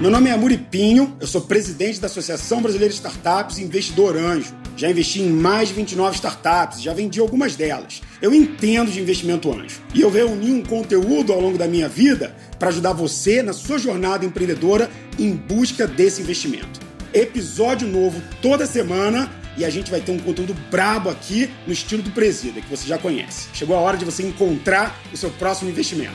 Meu nome é Amuri Pinho, eu sou presidente da Associação Brasileira de Startups e investidor anjo. Já investi em mais de 29 startups, já vendi algumas delas. Eu entendo de investimento anjo e eu reuni um conteúdo ao longo da minha vida para ajudar você na sua jornada empreendedora em busca desse investimento. Episódio novo toda semana e a gente vai ter um conteúdo brabo aqui no estilo do Presida, que você já conhece. Chegou a hora de você encontrar o seu próximo investimento.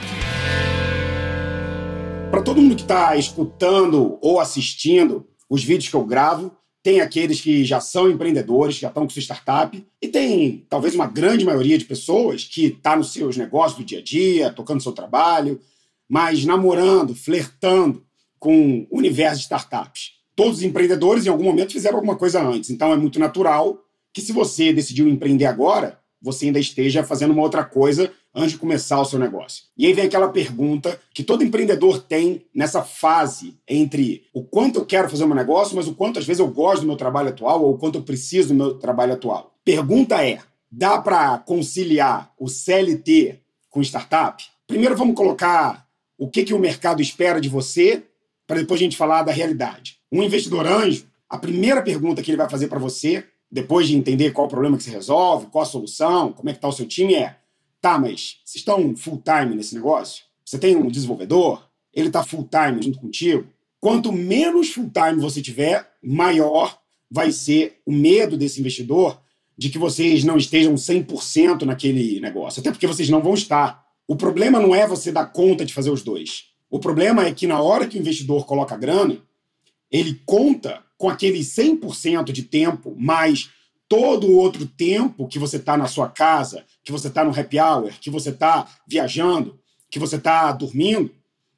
Todo mundo que está escutando ou assistindo os vídeos que eu gravo, tem aqueles que já são empreendedores, já estão com sua startup, e tem talvez uma grande maioria de pessoas que está nos seus negócios do dia a dia, tocando seu trabalho, mas namorando, flertando com o universo de startups. Todos os empreendedores, em algum momento, fizeram alguma coisa antes, então é muito natural que, se você decidiu empreender agora, você ainda esteja fazendo uma outra coisa antes de começar o seu negócio. E aí vem aquela pergunta que todo empreendedor tem nessa fase entre o quanto eu quero fazer o meu negócio, mas o quanto às vezes eu gosto do meu trabalho atual ou o quanto eu preciso do meu trabalho atual. Pergunta é: dá para conciliar o CLT com startup? Primeiro vamos colocar o que, que o mercado espera de você, para depois a gente falar da realidade. Um investidor anjo, a primeira pergunta que ele vai fazer para você, depois de entender qual o problema que você resolve, qual a solução, como é que está o seu time, é Tá, mas vocês estão full time nesse negócio? Você tem um desenvolvedor? Ele está full time junto contigo? Quanto menos full time você tiver, maior vai ser o medo desse investidor de que vocês não estejam 100% naquele negócio. Até porque vocês não vão estar. O problema não é você dar conta de fazer os dois. O problema é que na hora que o investidor coloca grana, ele conta com aquele 100% de tempo mais todo o outro tempo que você está na sua casa, que você está no happy hour, que você está viajando, que você está dormindo,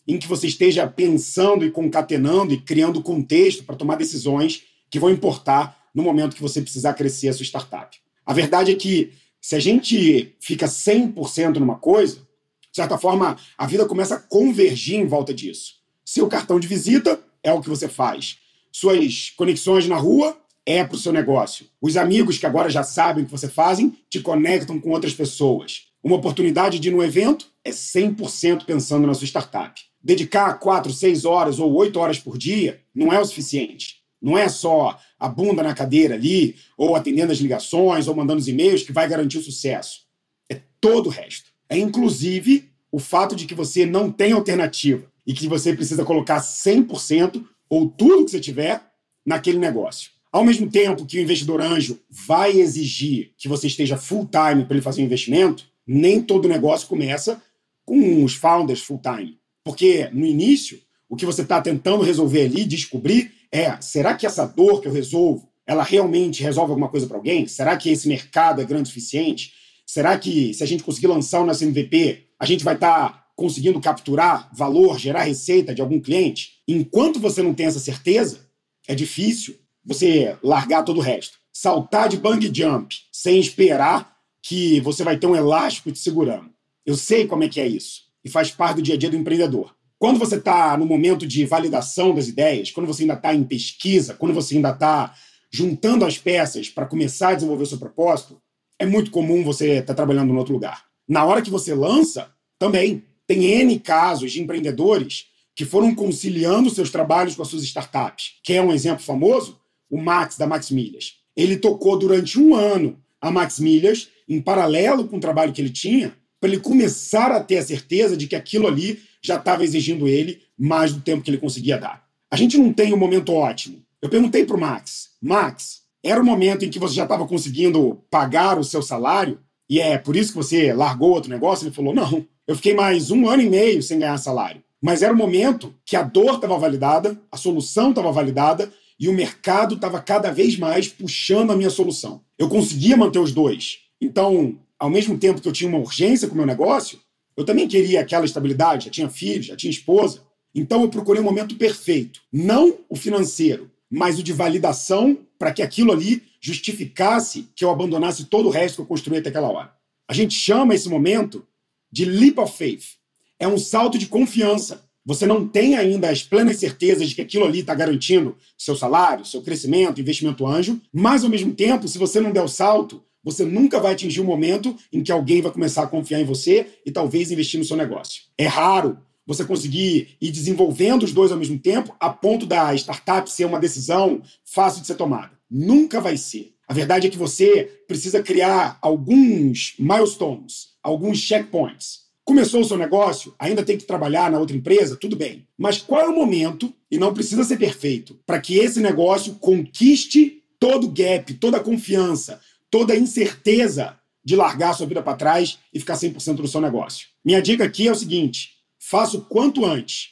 em que você esteja pensando e concatenando e criando contexto para tomar decisões que vão importar no momento que você precisar crescer a sua startup. A verdade é que se a gente fica 100% numa coisa, de certa forma, a vida começa a convergir em volta disso. Seu cartão de visita é o que você faz. Suas conexões na rua é para o seu negócio. Os amigos que agora já sabem o que você fazem te conectam com outras pessoas. Uma oportunidade de ir no evento é 100% pensando na sua startup. Dedicar 4, 6 horas ou 8 horas por dia não é o suficiente. Não é só a bunda na cadeira ali, ou atendendo as ligações, ou mandando os e-mails que vai garantir o sucesso. É todo o resto. É inclusive o fato de que você não tem alternativa e que você precisa colocar 100% ou tudo que você tiver naquele negócio. Ao mesmo tempo que o investidor anjo vai exigir que você esteja full time para ele fazer um investimento, nem todo negócio começa com os founders full time. Porque no início, o que você está tentando resolver ali, descobrir, é: será que essa dor que eu resolvo, ela realmente resolve alguma coisa para alguém? Será que esse mercado é grande o suficiente? Será que se a gente conseguir lançar o nosso MVP, a gente vai estar tá conseguindo capturar valor, gerar receita de algum cliente? Enquanto você não tem essa certeza, é difícil você largar todo o resto. Saltar de bang jump sem esperar que você vai ter um elástico te segurando. Eu sei como é que é isso e faz parte do dia a dia do empreendedor. Quando você está no momento de validação das ideias, quando você ainda está em pesquisa, quando você ainda está juntando as peças para começar a desenvolver o seu propósito, é muito comum você estar tá trabalhando em outro lugar. Na hora que você lança, também tem N casos de empreendedores que foram conciliando seus trabalhos com as suas startups. Quer um exemplo famoso? O Max da Max Milhas. Ele tocou durante um ano a Max Milhas, em paralelo com o trabalho que ele tinha, para ele começar a ter a certeza de que aquilo ali já estava exigindo ele mais do tempo que ele conseguia dar. A gente não tem um momento ótimo. Eu perguntei para o Max: Max, era o momento em que você já estava conseguindo pagar o seu salário? E é por isso que você largou outro negócio? Ele falou: não, eu fiquei mais um ano e meio sem ganhar salário. Mas era o momento que a dor estava validada, a solução estava validada e o mercado estava cada vez mais puxando a minha solução. Eu conseguia manter os dois. Então, ao mesmo tempo que eu tinha uma urgência com o meu negócio, eu também queria aquela estabilidade, já tinha filhos, já tinha esposa. Então eu procurei um momento perfeito, não o financeiro, mas o de validação para que aquilo ali justificasse que eu abandonasse todo o resto que eu construí até aquela hora. A gente chama esse momento de leap of faith. É um salto de confiança você não tem ainda as plenas certezas de que aquilo ali está garantindo seu salário, seu crescimento, investimento anjo, mas ao mesmo tempo, se você não der o salto, você nunca vai atingir o um momento em que alguém vai começar a confiar em você e talvez investir no seu negócio. É raro você conseguir ir desenvolvendo os dois ao mesmo tempo, a ponto da startup ser uma decisão fácil de ser tomada. Nunca vai ser. A verdade é que você precisa criar alguns milestones, alguns checkpoints. Começou o seu negócio, ainda tem que trabalhar na outra empresa, tudo bem. Mas qual é o momento, e não precisa ser perfeito, para que esse negócio conquiste todo o gap, toda a confiança, toda a incerteza de largar sua vida para trás e ficar 100% no seu negócio? Minha dica aqui é o seguinte: faça o quanto antes.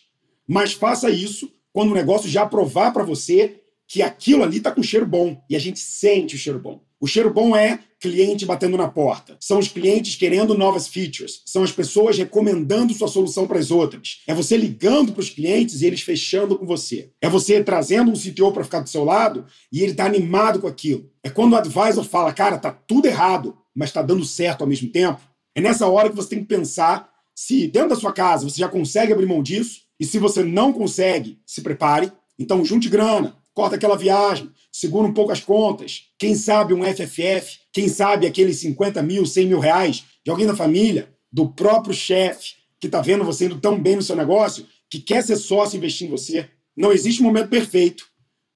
Mas faça isso quando o negócio já provar para você que aquilo ali está com cheiro bom. E a gente sente o cheiro bom. O cheiro bom é cliente batendo na porta. São os clientes querendo novas features. São as pessoas recomendando sua solução para as outras. É você ligando para os clientes e eles fechando com você. É você trazendo um CTO para ficar do seu lado e ele está animado com aquilo. É quando o advisor fala, cara, tá tudo errado, mas está dando certo ao mesmo tempo. É nessa hora que você tem que pensar se dentro da sua casa você já consegue abrir mão disso, e se você não consegue, se prepare. Então, junte grana, corta aquela viagem, segura um pouco as contas. Quem sabe um FFF, quem sabe aqueles 50 mil, 100 mil reais de alguém da família, do próprio chefe, que está vendo você indo tão bem no seu negócio, que quer ser sócio e investir em você. Não existe momento perfeito,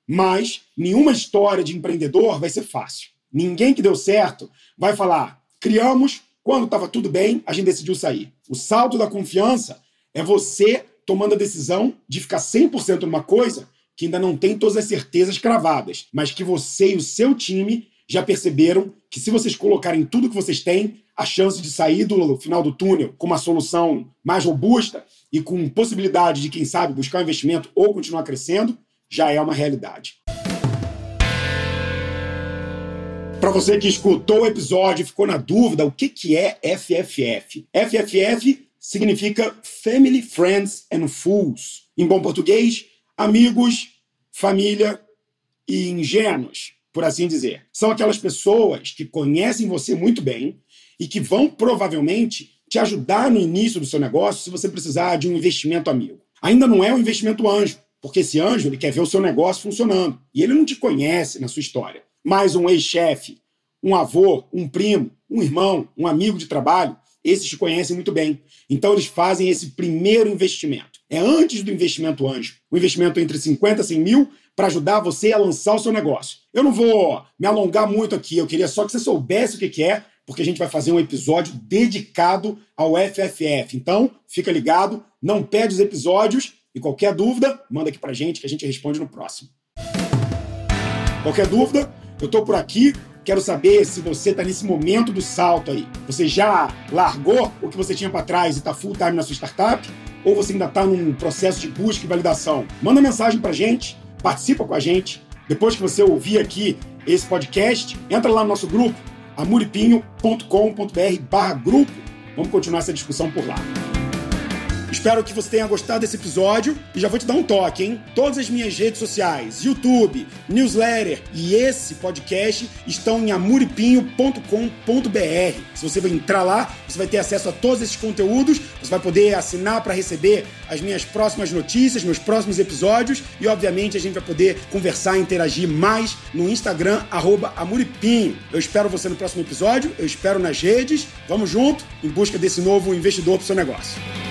mas nenhuma história de empreendedor vai ser fácil. Ninguém que deu certo vai falar: criamos, quando estava tudo bem, a gente decidiu sair. O salto da confiança é você tomando a decisão de ficar 100% numa coisa que ainda não tem todas as certezas cravadas, mas que você e o seu time já perceberam que se vocês colocarem tudo que vocês têm, a chance de sair do final do túnel com uma solução mais robusta e com possibilidade de, quem sabe, buscar um investimento ou continuar crescendo, já é uma realidade. Para você que escutou o episódio e ficou na dúvida, o que, que é FFF? FFF significa Family, Friends and Fools. Em bom português, amigos, família e ingênuos, por assim dizer. São aquelas pessoas que conhecem você muito bem e que vão provavelmente te ajudar no início do seu negócio se você precisar de um investimento amigo. Ainda não é um investimento anjo, porque esse anjo ele quer ver o seu negócio funcionando e ele não te conhece na sua história mais um ex-chefe, um avô, um primo, um irmão, um amigo de trabalho, esses te conhecem muito bem. Então eles fazem esse primeiro investimento. É antes do investimento anjo. O investimento entre 50 e 100 mil para ajudar você a lançar o seu negócio. Eu não vou me alongar muito aqui, eu queria só que você soubesse o que é, porque a gente vai fazer um episódio dedicado ao FFF. Então, fica ligado, não perde os episódios e qualquer dúvida, manda aqui pra gente que a gente responde no próximo. Qualquer dúvida, eu estou por aqui, quero saber se você está nesse momento do salto aí. Você já largou o que você tinha para trás e está full time na sua startup? Ou você ainda está num processo de busca e validação? Manda mensagem para gente, participa com a gente. Depois que você ouvir aqui esse podcast, entra lá no nosso grupo, amuripinho.com.br barra grupo. Vamos continuar essa discussão por lá. Espero que você tenha gostado desse episódio e já vou te dar um toque, hein? Todas as minhas redes sociais, YouTube, newsletter e esse podcast estão em amuripinho.com.br. Se você vai entrar lá, você vai ter acesso a todos esses conteúdos, você vai poder assinar para receber as minhas próximas notícias, meus próximos episódios e, obviamente, a gente vai poder conversar e interagir mais no Instagram, amuripinho. Eu espero você no próximo episódio, eu espero nas redes. Vamos junto em busca desse novo investidor para o seu negócio.